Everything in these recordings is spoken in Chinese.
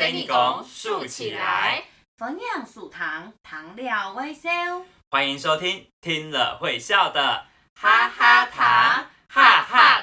生意工竖起来，分享数糖，糖料微笑。欢迎收听听了会笑的哈哈糖，哈哈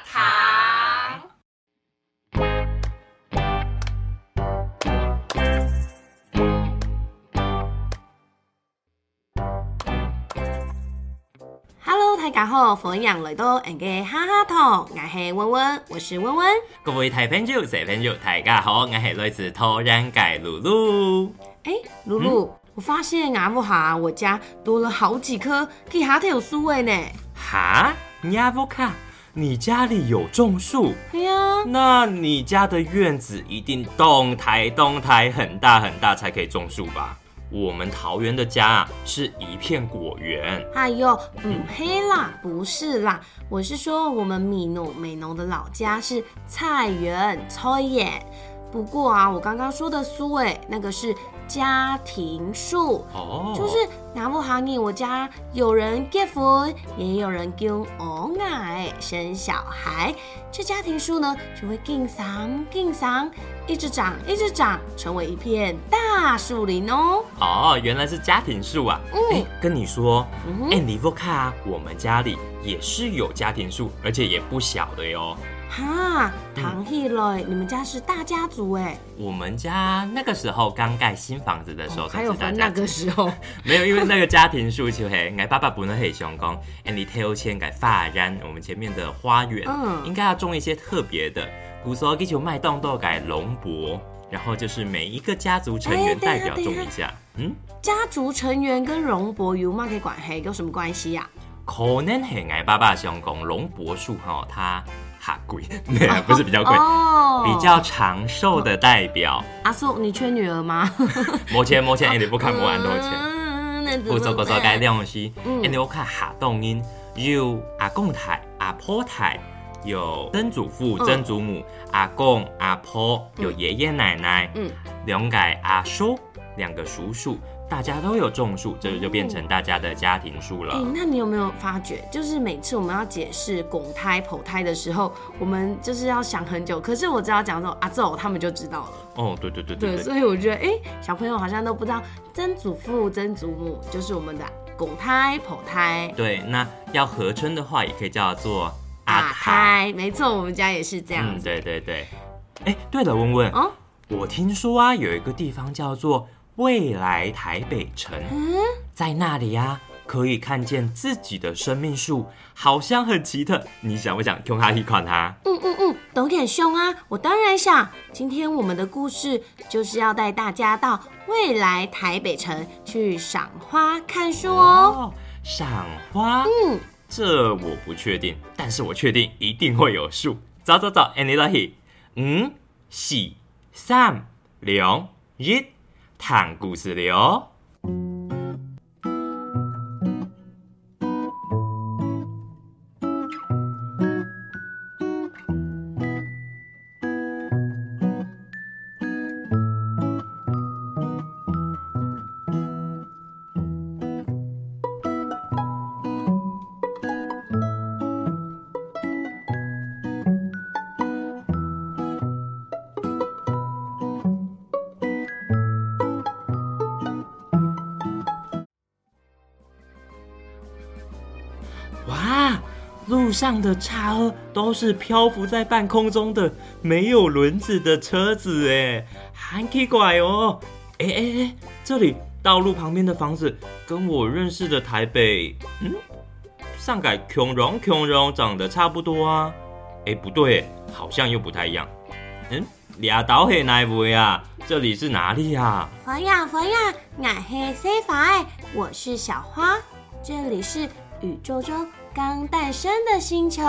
大家好，欢迎来到俺嘅哈哈糖，我是温温，我是温温。各位大朋友、小朋友，大家好，我是来自突然界露露。哎，露露，我发现阿布哈我家多了好几棵其他条树诶呢。哈，你阿布卡，你家里有种树？对呀。那你家的院子一定动台动台很大很大才可以种树吧？我们桃园的家啊，是一片果园。哎呦，嗯，黑啦，不是啦，我是说我们米诺美农的老家是菜园菜园。不过啊，我刚刚说的苏伟，那个是。家庭树哦，就是拿不好你，我家有人结婚，也有人跟哦爱生小孩，这家庭树呢就会更长更长，一直长一直长，成为一片大树林哦。哦，原来是家庭树啊！哎，跟你说，哎，你不看，我们家里也是有家庭树，而且也不小的哟。哈，唐希嘞，你们家是大家族哎。我们家那个时候刚盖新房子的时候，还有分那个时候 没有，因为那个家庭树就嘿，俺爸爸不能很想讲，哎，你退休前改发展我们前面的花园，嗯，应该要种一些特别的，古时候给求卖动豆改龙柏，然后就是每一个家族成员代表中一下，嗯，家族成员跟龙柏有嘛给关系，有什么关系呀？可能是俺爸爸想讲龙柏树哈，他。哈贵，不是比较贵，比较长寿的代表。阿叔，你缺女儿吗？没钱，没钱，你不看不完多钱。不做不走，该两西。你我看哈动音，有阿公台、阿婆台，有曾祖父、曾祖母，阿公、阿婆，有爷爷奶奶，嗯，两个阿叔，两个叔叔。大家都有种树，这就变成大家的家庭树了。哎，那你有没有发觉，就是每次我们要解释拱胎、剖胎的时候，我们就是要想很久。可是我只要讲说阿奏，他们就知道了。哦，对对对对。对，所以我觉得，哎，小朋友好像都不知道曾祖父、曾祖母就是我们的拱胎、剖胎。对，那要合称的话，也可以叫做阿胎。没错，我们家也是这样。嗯，对对对。哎，对了，问问，哦，我听说啊，有一个地方叫做。未来台北城，在那里呀，可以看见自己的生命树，好像很奇特。你想不想用它一款它？嗯嗯嗯，懂点凶啊！我当然想。今天我们的故事就是要带大家到未来台北城去赏花看树哦。赏花？嗯，这我不确定，但是我确定一定会有树。走走走，anybody？嗯，四、三、两、一。谈故事的哇。路上的车都是漂浮在半空中的没有轮子的车子，哎，很奇怪哦。哎哎哎，这里道路旁边的房子跟我认识的台北，嗯，上改穷荣穷荣长得差不多啊。哎，不对，好像又不太一样。嗯，俩岛黑哪位啊？这里是哪里呀？佛呀佛呀，俺黑 C 法我是小花，这里是宇宙中。刚诞生的星球，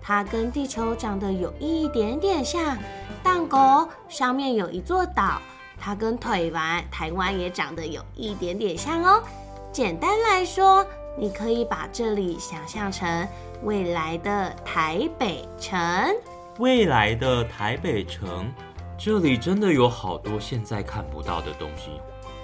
它跟地球长得有一点点像。蛋糕上面有一座岛，它跟台湾台湾也长得有一点点像哦。简单来说，你可以把这里想象成未来的台北城。未来的台北城，这里真的有好多现在看不到的东西。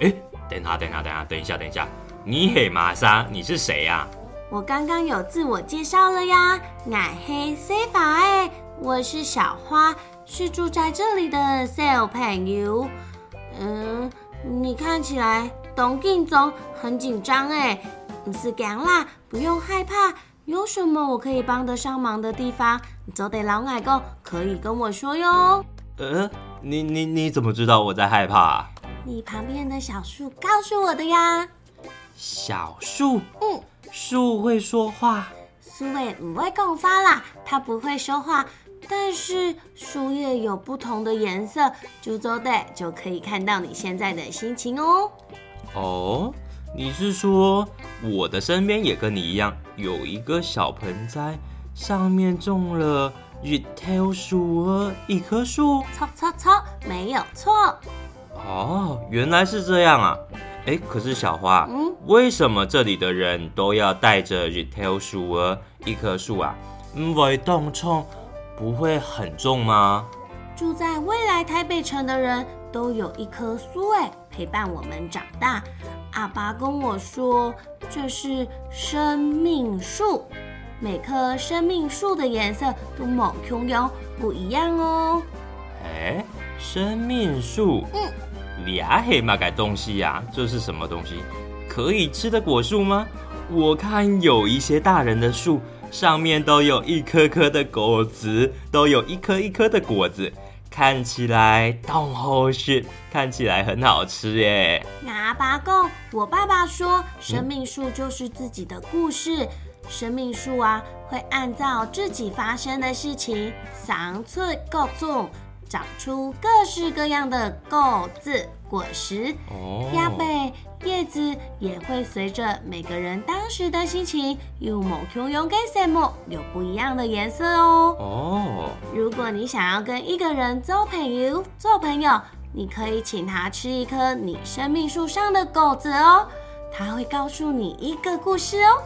哎，等下，等下，等下，等一下，等一下，你嘿玛莎，你是谁呀？我刚刚有自我介绍了呀，矮黑 C 法哎，我是小花，是住在这里的小朋友。嗯，你看起来董劲总很紧张哎，你是干啦，不用害怕。有什么我可以帮得上忙的地方，走得老矮狗可以跟我说哟。呃，你你你怎么知道我在害怕？你旁边的小树告诉我的呀。小树？嗯，树会说话？苏伟不会讲话啦，它不会说话，但是树叶有不同的颜色，株洲队就可以看到你现在的心情哦。哦。你是说我的身边也跟你一样有一个小盆栽，上面种了日头树和一棵树？错错错，没有错。哦，原来是这样啊！哎，可是小花，嗯，为什么这里的人都要带着 retail 树儿一棵树啊？因为动冲不会很重吗？住在未来台北城的人都有一棵树哎，陪伴我们长大。阿爸跟我说，这是生命树，每棵生命树的颜色都某重要不一样哦。哎，生命树，嗯，俩黑嘛改东西呀？这是什么东西？可以吃的果树吗？我看有一些大人的树上面都有一颗颗的果子，都有一颗一颗的果子。看起来动好吃，看起来很好吃耶。阿爸公，我爸爸说，生命树就是自己的故事。生命树啊，会按照自己发生的事情，长出各种，长出各式各样的果子果实。哦，鸭背。叶子也会随着每个人当时的心情，有某种用给什么，有不一样的颜色哦。哦，如果你想要跟一个人做朋友，做朋友，你可以请他吃一颗你生命树上的果子哦，他会告诉你一个故事哦。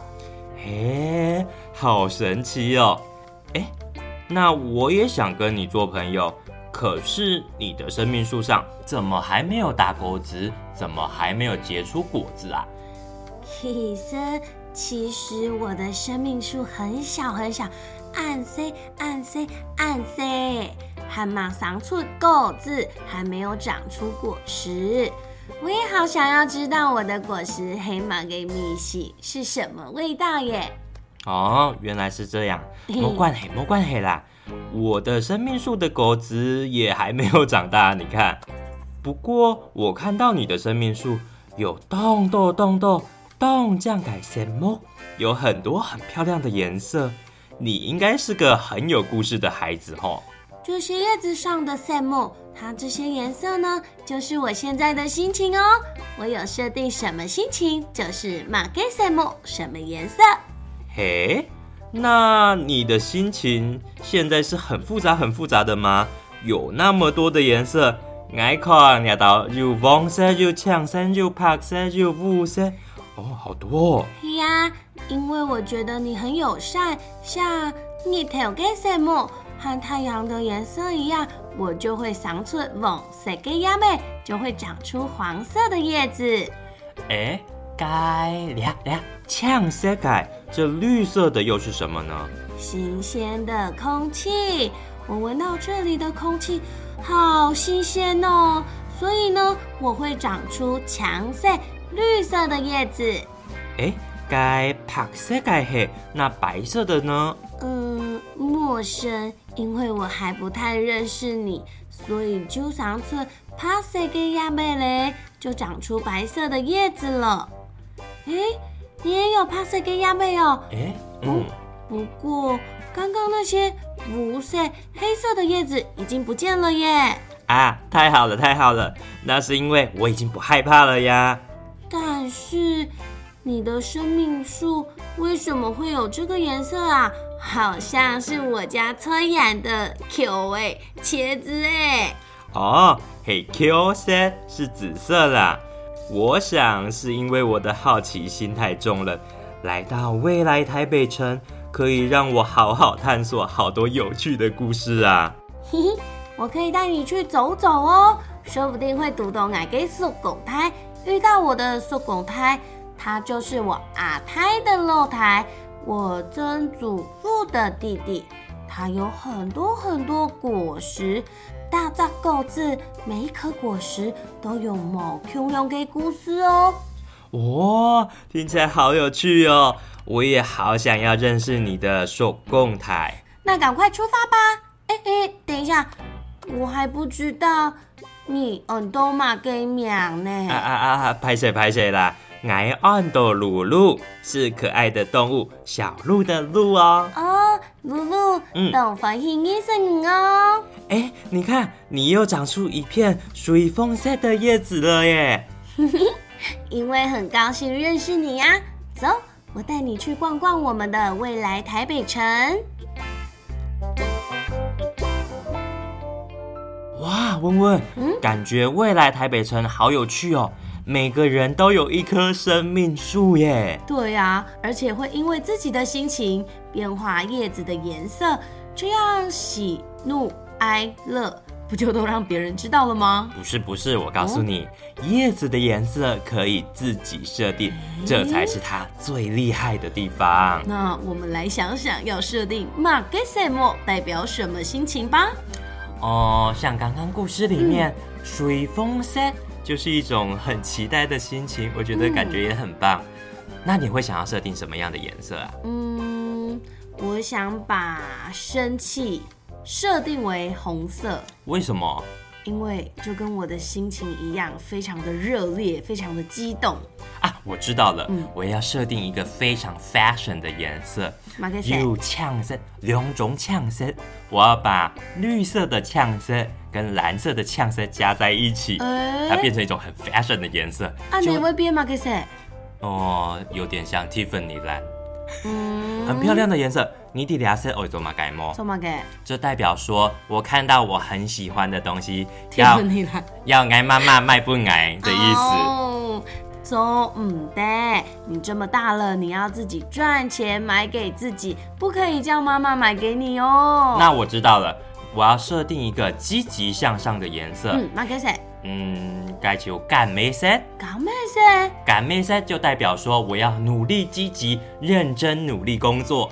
嘿，好神奇哦！哎，那我也想跟你做朋友。可是你的生命树上怎么还没有打果子？怎么还没有结出果子啊？其实，其实我的生命树很小很小，暗色暗色暗色，还马上出果子，还没有长出果实。我也好想要知道我的果实黑马给米西是什么味道耶！哦，原来是这样，莫怪黑莫怪黑啦。我的生命树的果子也还没有长大，你看。不过我看到你的生命树有动豆动豆动酱改什么，有很多很漂亮的颜色。你应该是个很有故事的孩子哦。这些叶子上的色木，它这些颜色呢，就是我现在的心情哦。我有设定什么心情，就是马给色木什么颜色。嘿。那你的心情现在是很复杂、很复杂的吗？有那么多的颜色，爱看呀到有黄色、有青色、有白色、有雾色，哦，好多哦。呀，因为我觉得你很友善，像你头给什么和太阳的颜色一样，我就会长出黄色的叶妹，就会长出黄色的叶子。哎。该俩俩呛色改，这绿色的又是什么呢？新鲜的空气，我闻到这里的空气好新鲜哦，所以呢，我会长出强色绿色的叶子。哎，该白色该黑，那白色的呢？嗯，陌生，因为我还不太认识你，所以就上次帕色的叶妹嘞，就长出白色的叶子了。哎，你也有帕色跟亚妹哦。哎，嗯，不过刚刚那些无色黑色的叶子已经不见了耶。啊，太好了，太好了，那是因为我已经不害怕了呀。但是你的生命树为什么会有这个颜色啊？好像是我家崔眼的 Q 哎，茄子哎。哦，嘿 Q 色是紫色啦。我想是因为我的好奇心太重了，来到未来台北城可以让我好好探索好多有趣的故事啊！嘿嘿，我可以带你去走走哦，说不定会读懂矮给树狗胎，遇到我的树狗胎，他就是我阿胎的露台，我曾祖父的弟弟，他有很多很多果实。大只果子，每一颗果实都有某 Q 用给故事哦。哇，听起来好有趣哦！我也好想要认识你的手工台。那赶快出发吧！哎哎，等一下，我还不知道你嗯都马给名呢。啊啊啊！拍谁拍谁啦！爱安的露露是可爱的动物，小鹿的鹿哦。哦，露露，嗯，东方新叶生哦。哎，你看，你又长出一片属于枫色的叶子了耶！因为很高兴认识你呀，走，我带你去逛逛我们的未来台北城。哇，温温，嗯，感觉未来台北城好有趣哦。每个人都有一棵生命树耶！对呀，而且会因为自己的心情变化叶子的颜色，这样喜怒哀乐不就都让别人知道了吗？不是不是，我告诉你，叶子的颜色可以自己设定，这才是它最厉害的地方。那我们来想想，要设定马格塞莫代表什么心情吧？哦，像刚刚故事里面水风色。就是一种很期待的心情，我觉得感觉也很棒。那你会想要设定什么样的颜色啊？嗯，我想把生气设定为红色。为什么？因为就跟我的心情一样，非常的热烈，非常的激动啊！我知道了，我要设定一个非常 fashion 的颜色，有呛色，两种呛色，我要把绿色的呛色跟蓝色的呛色加在一起，它变成一种很 fashion 的颜色。啊，你会变吗？可是哦，有点像 Tiffany 蓝，嗯，很漂亮的颜色。你底俩是哦做嘛改么？做嘛改？这代表说我看到我很喜欢的东西，要要挨妈妈卖不挨的意思。做唔得，你这么大了，你要自己赚钱买给自己，不可以叫妈妈买给你哦。那我知道了，我要设定一个积极向上的颜色。嗯，买给谁？嗯，该就干咩色？干咩色？干咩色就代表说我要努力、积极、认真努力工作。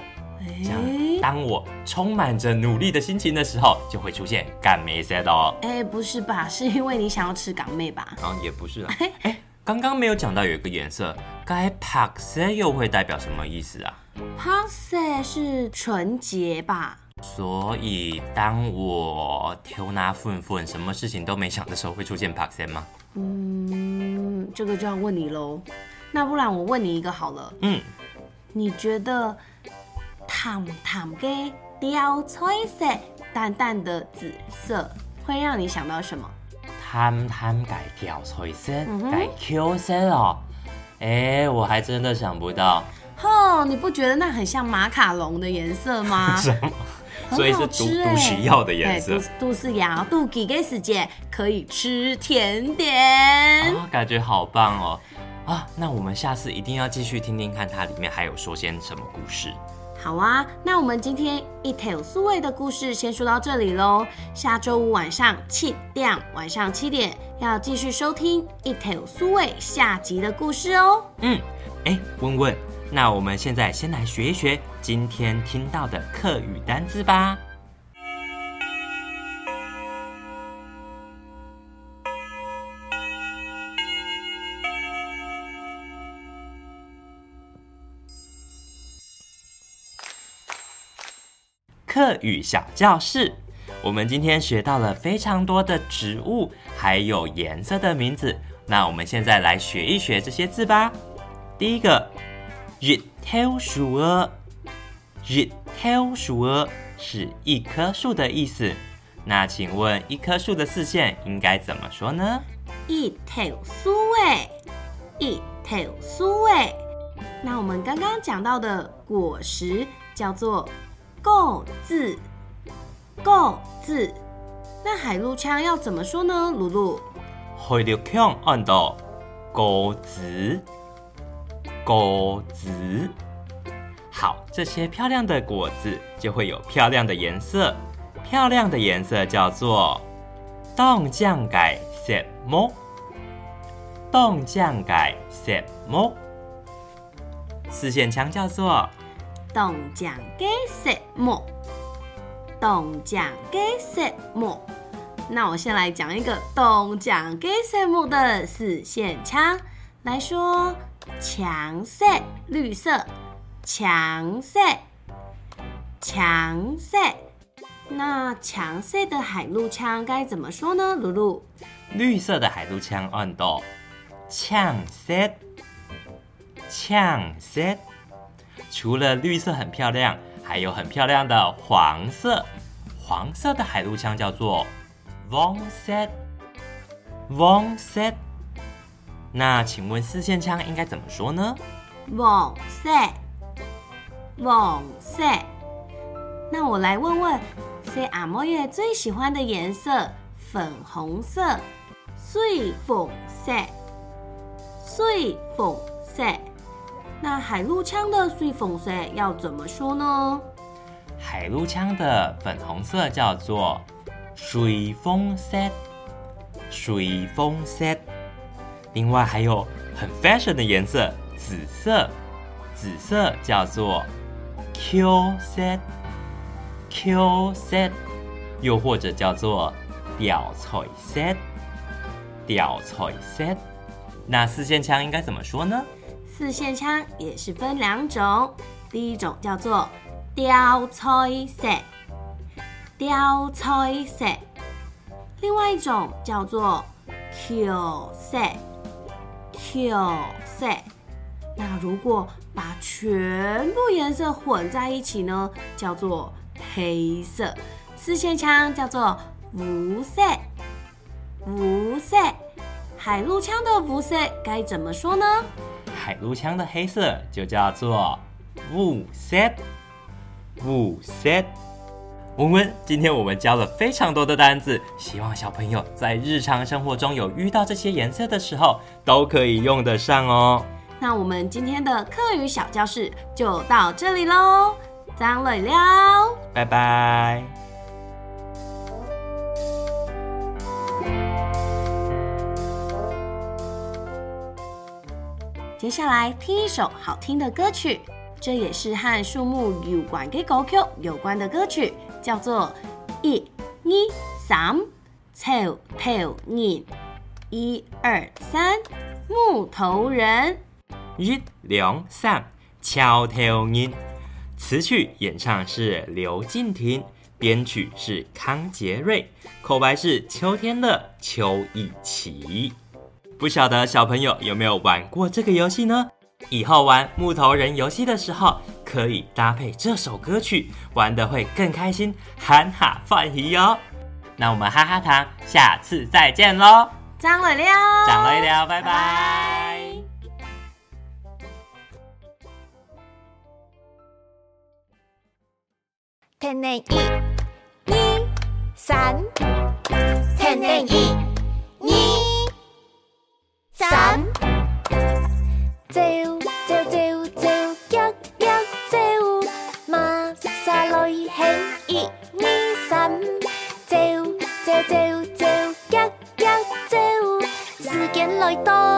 这样，当我充满着努力的心情的时候，就会出现港妹色哦。哎，不是吧？是因为你想要吃港妹吧？啊，也不是啊。哎，刚刚没有讲到有一个颜色，该白色又会代表什么意思啊？白色是纯洁吧？所以，当我挑拿混混，什么事情都没想的时候，会出现白色吗？嗯，这个就要问你喽。那不然我问你一个好了。嗯，你觉得？淡淡的貂彩色，淡淡的紫色，会让你想到什么？淡淡的貂彩色，改 Q 色哦。哎，我还真的想不到。吼，你不觉得那很像马卡龙的颜色吗？什么？所以是杜杜西药的颜色。杜杜药，杜几个时间可以吃甜点？感觉好棒哦！啊，那我们下次一定要继续听听看，它里面还有说些什么故事。好啊，那我们今天一条素味的故事先说到这里喽。下周五晚上七点，晚上七点要继续收听一条素味下集的故事哦。嗯，哎，问问，那我们现在先来学一学今天听到的课语单字吧。课语小教室，我们今天学到了非常多的植物，还有颜色的名字。那我们现在来学一学这些字吧。第一个，日头树儿，日头树儿是一棵树的意思。那请问一棵树的四线应该怎么说呢？一头树诶，一头树诶。那我们刚刚讲到的果实叫做。够字，够字，那海陆腔要怎么说呢？露露，海陆腔按到果子，果子。好，这些漂亮的果子就会有漂亮的颜色，漂亮的颜色叫做冻酱改色么？冻酱改色么？四线腔叫做。冻酱给色木，冻酱给色木。那我先来讲一个东奖给什么的四线枪来说，强色绿色，强色，强色。那强色的海陆枪该怎么说呢？露露，绿色的海陆枪按到强色，强色。除了绿色很漂亮，还有很漂亮的黄色。黄色的海陆枪叫做 Von Set，Von Set。那请问四线枪应该怎么说呢？Von Set，Von Set。那我来问问。是阿莫耶最喜欢的颜色，粉红色，水粉色，水粉色。那海陆枪的水粉色要怎么说呢？海陆枪的粉红色叫做水风色，水风色。另外还有很 fashion 的颜色，紫色，紫色叫做 Q 色。Q set，又或者叫做吊彩 set，吊彩 set。那四线枪应该怎么说呢？四线枪也是分两种，第一种叫做吊彩 set，吊彩 set。另外一种叫做 Q set set，Q set。那如果把全部颜色混在一起呢，叫做黑色四线枪叫做无色，无色海陆枪的无色该怎么说呢？海陆枪的黑色就叫做无色，无色。文文，今天我们教了非常多的单字，希望小朋友在日常生活中有遇到这些颜色的时候，都可以用得上哦。那我们今天的课语小教室就到这里喽。张磊了，拜拜。接下来听一首好听的歌曲，这也是和树木有关的狗 Q 有关的歌曲，叫做一、二、三，草头人，一二三，木头人，一、两、三，桥头人。词曲演唱是刘敬婷，编曲是康杰瑞，口白是秋天的邱以琪。不晓得小朋友有没有玩过这个游戏呢？以后玩木头人游戏的时候，可以搭配这首歌曲，玩的会更开心，哈哈放喜哟。那我们哈哈糖下次再见喽！张磊了，张磊了，拜拜。天然一、二、三，天然一、二、三，走走走走，脚脚走，马萨来嘿一、二、三，走走走走，脚脚走，时间来到。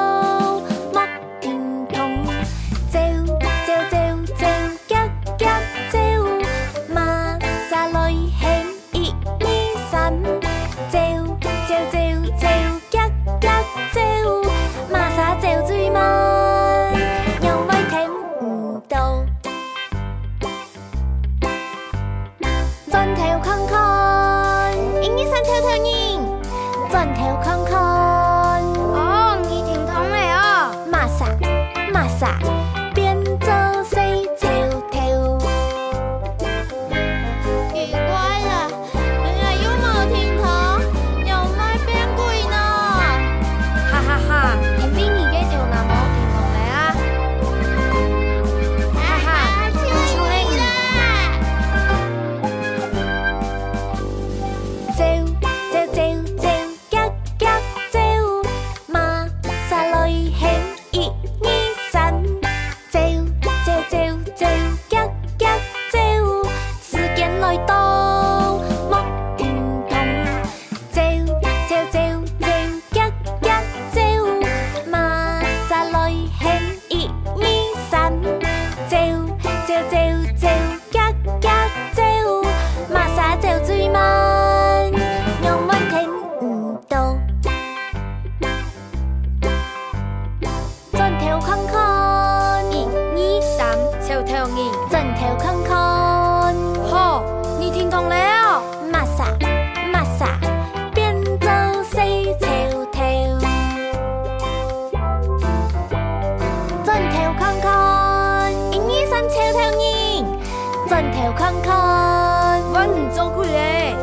很珍贵哎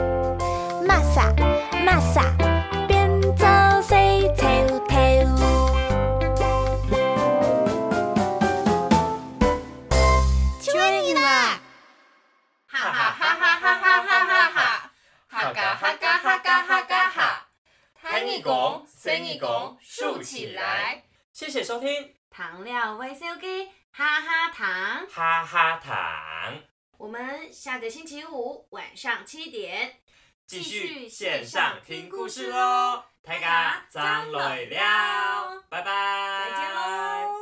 玛莎玛莎下个星期五晚上七点继续线上听故事哦。大家张磊了，拜拜，再见喽。